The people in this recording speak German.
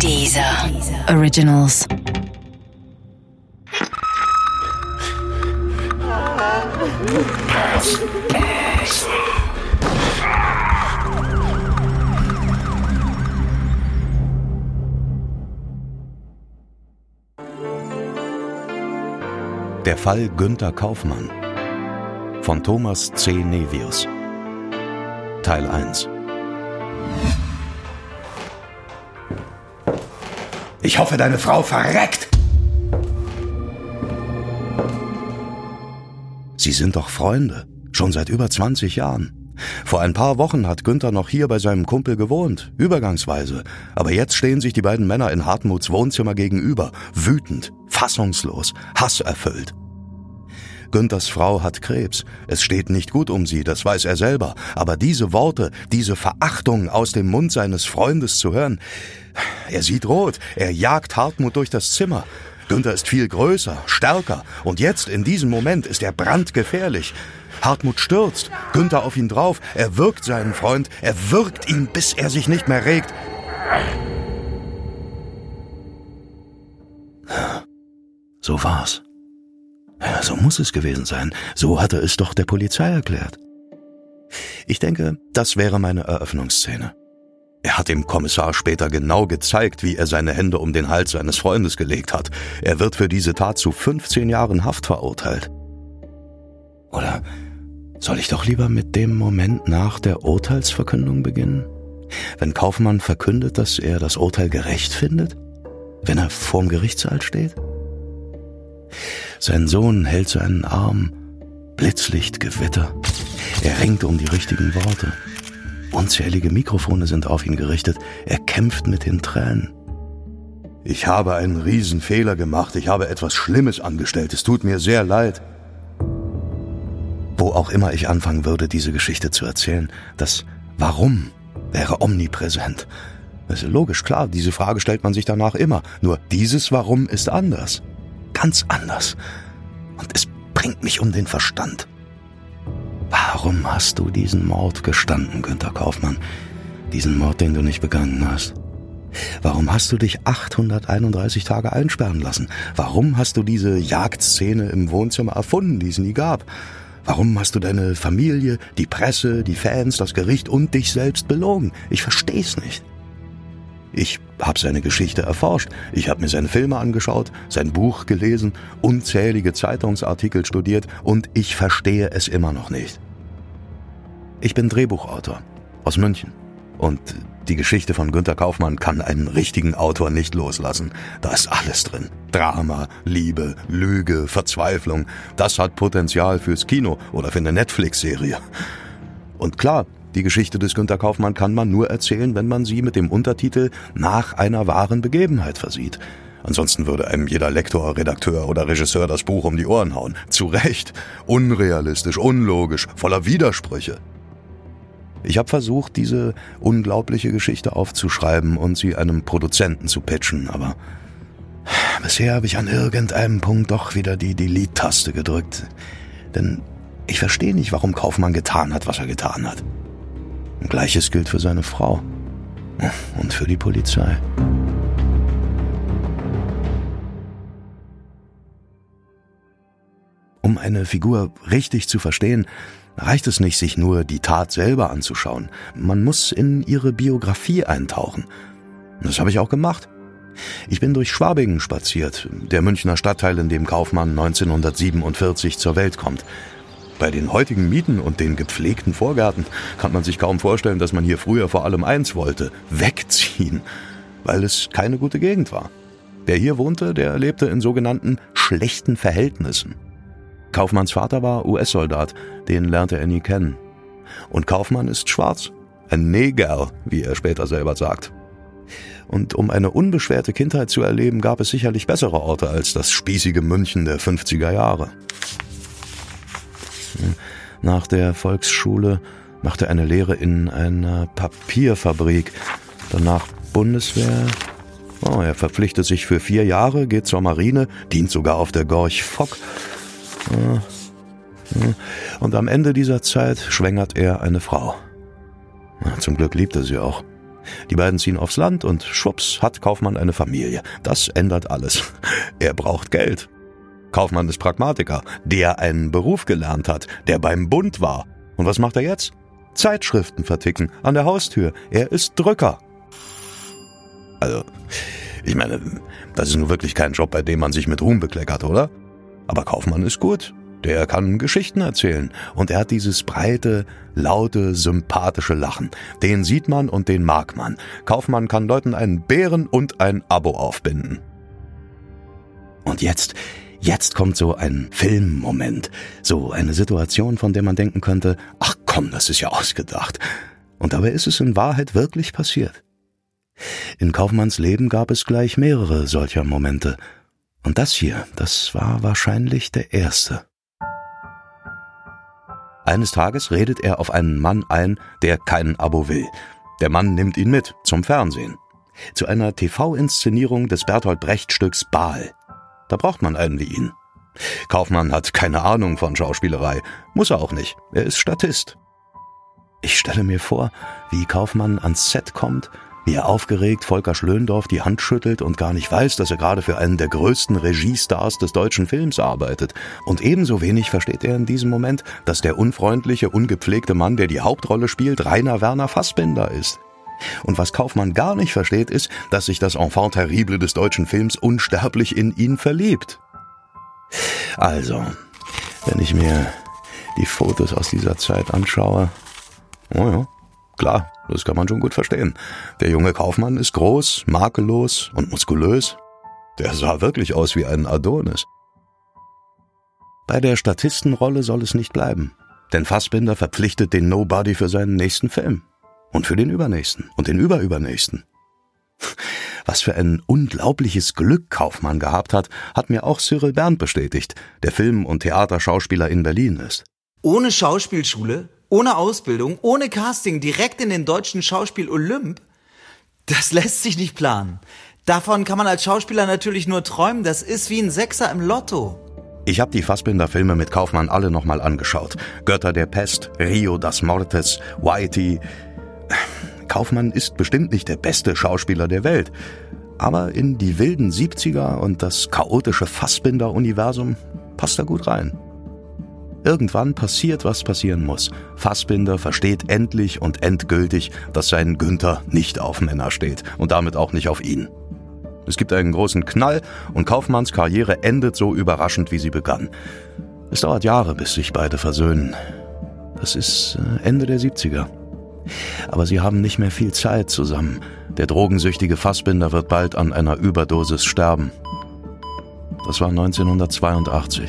Dieser Originals. Der Fall Günther Kaufmann von Thomas C. Nevius Teil 1 Ich hoffe, deine Frau verreckt. Sie sind doch Freunde, schon seit über 20 Jahren. Vor ein paar Wochen hat Günther noch hier bei seinem Kumpel gewohnt, übergangsweise. Aber jetzt stehen sich die beiden Männer in Hartmuts Wohnzimmer gegenüber, wütend, fassungslos, hasserfüllt. Günthers Frau hat Krebs. Es steht nicht gut um sie, das weiß er selber. Aber diese Worte, diese Verachtung aus dem Mund seines Freundes zu hören, er sieht rot, er jagt Hartmut durch das Zimmer. Günther ist viel größer, stärker und jetzt in diesem Moment ist er brandgefährlich. Hartmut stürzt, Günther auf ihn drauf, er wirkt seinen Freund, er wirkt ihn, bis er sich nicht mehr regt. So war's. So muss es gewesen sein. So hatte es doch der Polizei erklärt. Ich denke, das wäre meine Eröffnungsszene. Er hat dem Kommissar später genau gezeigt, wie er seine Hände um den Hals seines Freundes gelegt hat. Er wird für diese Tat zu 15 Jahren Haft verurteilt. Oder soll ich doch lieber mit dem Moment nach der Urteilsverkündung beginnen? Wenn Kaufmann verkündet, dass er das Urteil gerecht findet? Wenn er vorm Gerichtssaal steht? Sein Sohn hält seinen Arm. Blitzlichtgewitter. Er ringt um die richtigen Worte. Unzählige Mikrofone sind auf ihn gerichtet. Er kämpft mit den Tränen. Ich habe einen Riesenfehler gemacht. Ich habe etwas Schlimmes angestellt. Es tut mir sehr leid. Wo auch immer ich anfangen würde, diese Geschichte zu erzählen, das Warum wäre omnipräsent. Das ist logisch, klar, diese Frage stellt man sich danach immer. Nur dieses Warum ist anders. Ganz anders. Und es bringt mich um den Verstand. Warum hast du diesen Mord gestanden, Günther Kaufmann? Diesen Mord, den du nicht begangen hast? Warum hast du dich 831 Tage einsperren lassen? Warum hast du diese Jagdszene im Wohnzimmer erfunden, die es nie gab? Warum hast du deine Familie, die Presse, die Fans, das Gericht und dich selbst belogen? Ich versteh's nicht. Ich habe seine Geschichte erforscht, ich habe mir seine Filme angeschaut, sein Buch gelesen, unzählige Zeitungsartikel studiert und ich verstehe es immer noch nicht. Ich bin Drehbuchautor aus München und die Geschichte von Günter Kaufmann kann einen richtigen Autor nicht loslassen. Da ist alles drin. Drama, Liebe, Lüge, Verzweiflung. Das hat Potenzial fürs Kino oder für eine Netflix-Serie. Und klar, die Geschichte des Günter Kaufmann kann man nur erzählen, wenn man sie mit dem Untertitel nach einer wahren Begebenheit versieht. Ansonsten würde einem jeder Lektor, Redakteur oder Regisseur das Buch um die Ohren hauen. Zu Recht. Unrealistisch, unlogisch, voller Widersprüche. Ich habe versucht, diese unglaubliche Geschichte aufzuschreiben und sie einem Produzenten zu pitchen, aber bisher habe ich an irgendeinem Punkt doch wieder die Delete-Taste gedrückt. Denn ich verstehe nicht, warum Kaufmann getan hat, was er getan hat. Gleiches gilt für seine Frau und für die Polizei. Um eine Figur richtig zu verstehen, reicht es nicht, sich nur die Tat selber anzuschauen. Man muss in ihre Biografie eintauchen. Das habe ich auch gemacht. Ich bin durch Schwabingen spaziert, der Münchner Stadtteil, in dem Kaufmann 1947 zur Welt kommt. Bei den heutigen Mieten und den gepflegten Vorgärten kann man sich kaum vorstellen, dass man hier früher vor allem eins wollte, wegziehen, weil es keine gute Gegend war. Wer hier wohnte, der lebte in sogenannten schlechten Verhältnissen. Kaufmanns Vater war US-Soldat, den lernte er nie kennen. Und Kaufmann ist schwarz, ein Neger, wie er später selber sagt. Und um eine unbeschwerte Kindheit zu erleben, gab es sicherlich bessere Orte als das spießige München der 50er Jahre. Nach der Volksschule machte er eine Lehre in einer Papierfabrik, danach Bundeswehr. Oh, er verpflichtet sich für vier Jahre, geht zur Marine, dient sogar auf der Gorch Fock. Und am Ende dieser Zeit schwängert er eine Frau. Zum Glück liebt er sie auch. Die beiden ziehen aufs Land und schwupps hat Kaufmann eine Familie. Das ändert alles. Er braucht Geld. Kaufmann ist Pragmatiker, der einen Beruf gelernt hat, der beim Bund war. Und was macht er jetzt? Zeitschriften verticken an der Haustür. Er ist Drücker. Also, ich meine, das ist nun wirklich kein Job, bei dem man sich mit Ruhm bekleckert, oder? Aber Kaufmann ist gut. Der kann Geschichten erzählen. Und er hat dieses breite, laute, sympathische Lachen. Den sieht man und den mag man. Kaufmann kann Leuten einen Bären und ein Abo aufbinden. Und jetzt, Jetzt kommt so ein Filmmoment, so eine Situation, von der man denken könnte, ach komm, das ist ja ausgedacht. Und dabei ist es in Wahrheit wirklich passiert. In Kaufmanns Leben gab es gleich mehrere solcher Momente. Und das hier, das war wahrscheinlich der erste. Eines Tages redet er auf einen Mann ein, der kein Abo will. Der Mann nimmt ihn mit zum Fernsehen. Zu einer TV-Inszenierung des Bertolt Brecht-Stücks Baal. Da braucht man einen wie ihn. Kaufmann hat keine Ahnung von Schauspielerei. Muss er auch nicht. Er ist Statist. Ich stelle mir vor, wie Kaufmann ans Set kommt, wie er aufgeregt Volker Schlöndorff die Hand schüttelt und gar nicht weiß, dass er gerade für einen der größten Regiestars des deutschen Films arbeitet. Und ebenso wenig versteht er in diesem Moment, dass der unfreundliche, ungepflegte Mann, der die Hauptrolle spielt, Rainer Werner Fassbinder ist. Und was Kaufmann gar nicht versteht, ist, dass sich das Enfant terrible des deutschen Films unsterblich in ihn verliebt. Also, wenn ich mir die Fotos aus dieser Zeit anschaue, oh ja, klar, das kann man schon gut verstehen. Der junge Kaufmann ist groß, makellos und muskulös. Der sah wirklich aus wie ein Adonis. Bei der Statistenrolle soll es nicht bleiben, denn Fassbinder verpflichtet den Nobody für seinen nächsten Film und für den übernächsten und den überübernächsten. Was für ein unglaubliches Glück Kaufmann gehabt hat, hat mir auch Cyril Berndt bestätigt, der Film- und Theaterschauspieler in Berlin ist. Ohne Schauspielschule, ohne Ausbildung, ohne Casting, direkt in den deutschen Schauspiel Olymp? Das lässt sich nicht planen. Davon kann man als Schauspieler natürlich nur träumen, das ist wie ein Sechser im Lotto. Ich habe die Fassbinder-Filme mit Kaufmann alle nochmal angeschaut. Götter der Pest, Rio das Mortes, Whitey. Kaufmann ist bestimmt nicht der beste Schauspieler der Welt. Aber in die wilden 70er und das chaotische Fassbinder-Universum passt er gut rein. Irgendwann passiert, was passieren muss. Fassbinder versteht endlich und endgültig, dass sein Günther nicht auf Männer steht und damit auch nicht auf ihn. Es gibt einen großen Knall und Kaufmanns Karriere endet so überraschend, wie sie begann. Es dauert Jahre, bis sich beide versöhnen. Das ist äh, Ende der 70er. Aber sie haben nicht mehr viel Zeit zusammen. Der drogensüchtige Fassbinder wird bald an einer Überdosis sterben. Das war 1982.